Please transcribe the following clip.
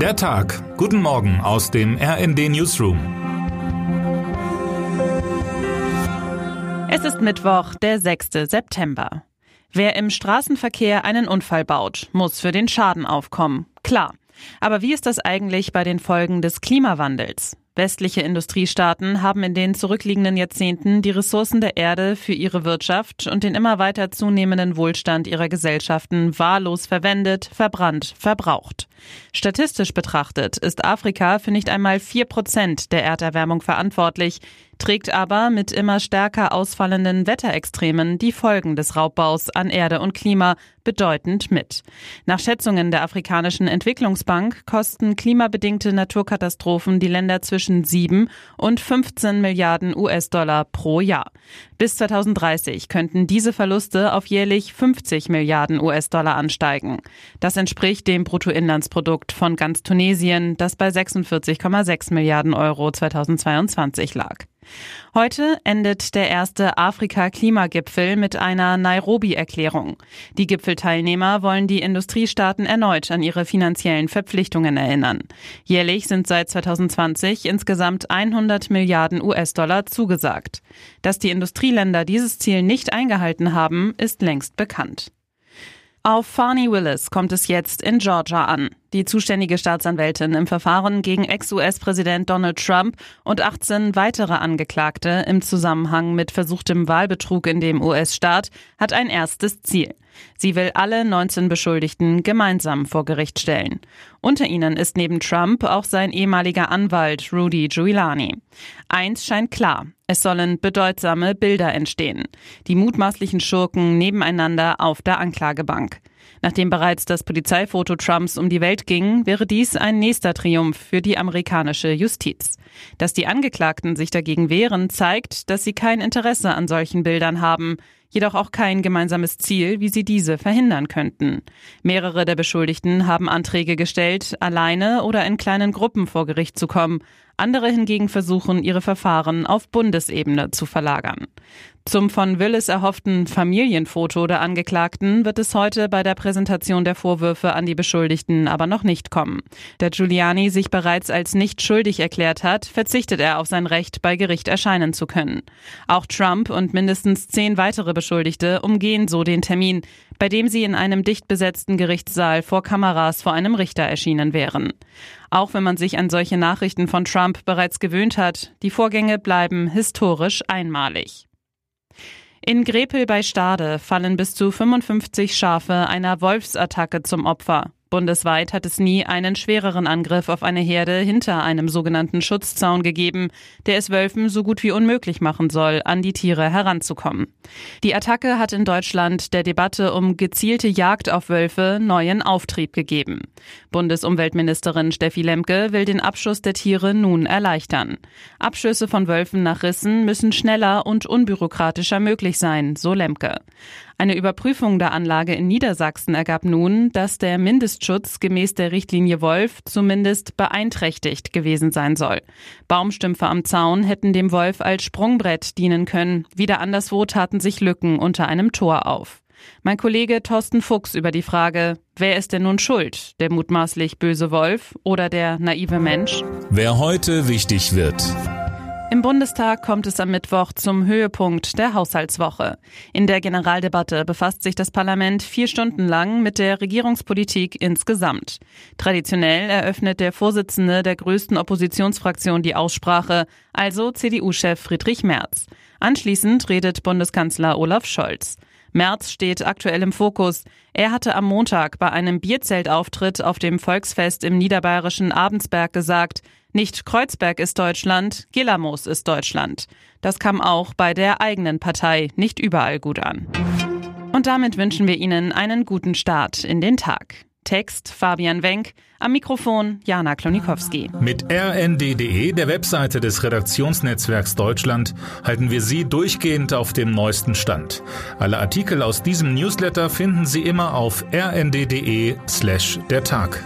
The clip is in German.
Der Tag. Guten Morgen aus dem RND Newsroom. Es ist Mittwoch, der 6. September. Wer im Straßenverkehr einen Unfall baut, muss für den Schaden aufkommen. Klar. Aber wie ist das eigentlich bei den Folgen des Klimawandels? Westliche Industriestaaten haben in den zurückliegenden Jahrzehnten die Ressourcen der Erde für ihre Wirtschaft und den immer weiter zunehmenden Wohlstand ihrer Gesellschaften wahllos verwendet, verbrannt, verbraucht. Statistisch betrachtet ist Afrika für nicht einmal vier Prozent der Erderwärmung verantwortlich, trägt aber mit immer stärker ausfallenden Wetterextremen die Folgen des Raubbaus an Erde und Klima bedeutend mit. Nach Schätzungen der Afrikanischen Entwicklungsbank kosten klimabedingte Naturkatastrophen die Länder zwischen 7 und 15 Milliarden US-Dollar pro Jahr. Bis 2030 könnten diese Verluste auf jährlich 50 Milliarden US-Dollar ansteigen. Das entspricht dem Bruttoinlandsprodukt von ganz Tunesien, das bei 46,6 Milliarden Euro 2022 lag. Heute endet der erste Afrika-Klimagipfel mit einer Nairobi-Erklärung. Die Gipfelteilnehmer wollen die Industriestaaten erneut an ihre finanziellen Verpflichtungen erinnern. Jährlich sind seit 2020 insgesamt 100 Milliarden US-Dollar zugesagt. Dass die Industrieländer dieses Ziel nicht eingehalten haben, ist längst bekannt. Auf Farney Willis kommt es jetzt in Georgia an. Die zuständige Staatsanwältin im Verfahren gegen Ex-US-Präsident Donald Trump und 18 weitere Angeklagte im Zusammenhang mit versuchtem Wahlbetrug in dem US-Staat hat ein erstes Ziel. Sie will alle 19 Beschuldigten gemeinsam vor Gericht stellen. Unter ihnen ist neben Trump auch sein ehemaliger Anwalt Rudy Giuliani. Eins scheint klar. Es sollen bedeutsame Bilder entstehen. Die mutmaßlichen Schurken nebeneinander auf der Anklagebank. Nachdem bereits das Polizeifoto Trumps um die Welt ging, wäre dies ein nächster Triumph für die amerikanische Justiz. Dass die Angeklagten sich dagegen wehren, zeigt, dass sie kein Interesse an solchen Bildern haben jedoch auch kein gemeinsames Ziel, wie sie diese verhindern könnten. Mehrere der Beschuldigten haben Anträge gestellt, alleine oder in kleinen Gruppen vor Gericht zu kommen. Andere hingegen versuchen, ihre Verfahren auf Bundesebene zu verlagern. Zum von Willis erhofften Familienfoto der Angeklagten wird es heute bei der Präsentation der Vorwürfe an die Beschuldigten aber noch nicht kommen. Da Giuliani sich bereits als nicht schuldig erklärt hat, verzichtet er auf sein Recht, bei Gericht erscheinen zu können. Auch Trump und mindestens zehn weitere Beschuldigte umgehen so den Termin, bei dem sie in einem dicht besetzten Gerichtssaal vor Kameras vor einem Richter erschienen wären. Auch wenn man sich an solche Nachrichten von Trump bereits gewöhnt hat, die Vorgänge bleiben historisch einmalig. In Grepel bei Stade fallen bis zu 55 Schafe einer Wolfsattacke zum Opfer. Bundesweit hat es nie einen schwereren Angriff auf eine Herde hinter einem sogenannten Schutzzaun gegeben, der es Wölfen so gut wie unmöglich machen soll, an die Tiere heranzukommen. Die Attacke hat in Deutschland der Debatte um gezielte Jagd auf Wölfe neuen Auftrieb gegeben. Bundesumweltministerin Steffi Lemke will den Abschuss der Tiere nun erleichtern. Abschüsse von Wölfen nach Rissen müssen schneller und unbürokratischer möglich sein, so Lemke. Eine Überprüfung der Anlage in Niedersachsen ergab nun, dass der Mindestschutz gemäß der Richtlinie Wolf zumindest beeinträchtigt gewesen sein soll. Baumstümpfe am Zaun hätten dem Wolf als Sprungbrett dienen können. Wieder anderswo taten sich Lücken unter einem Tor auf. Mein Kollege Thorsten Fuchs über die Frage, wer ist denn nun schuld? Der mutmaßlich böse Wolf oder der naive Mensch? Wer heute wichtig wird. Im Bundestag kommt es am Mittwoch zum Höhepunkt der Haushaltswoche. In der Generaldebatte befasst sich das Parlament vier Stunden lang mit der Regierungspolitik insgesamt. Traditionell eröffnet der Vorsitzende der größten Oppositionsfraktion die Aussprache, also CDU-Chef Friedrich Merz. Anschließend redet Bundeskanzler Olaf Scholz. Merz steht aktuell im Fokus. Er hatte am Montag bei einem Bierzeltauftritt auf dem Volksfest im niederbayerischen Abensberg gesagt, nicht Kreuzberg ist Deutschland, Gillermoos ist Deutschland. Das kam auch bei der eigenen Partei nicht überall gut an. Und damit wünschen wir Ihnen einen guten Start in den Tag. Text Fabian Wenk, am Mikrofon Jana Klonikowski. Mit rnd.de, der Webseite des Redaktionsnetzwerks Deutschland, halten wir Sie durchgehend auf dem neuesten Stand. Alle Artikel aus diesem Newsletter finden Sie immer auf rnd.de slash der Tag.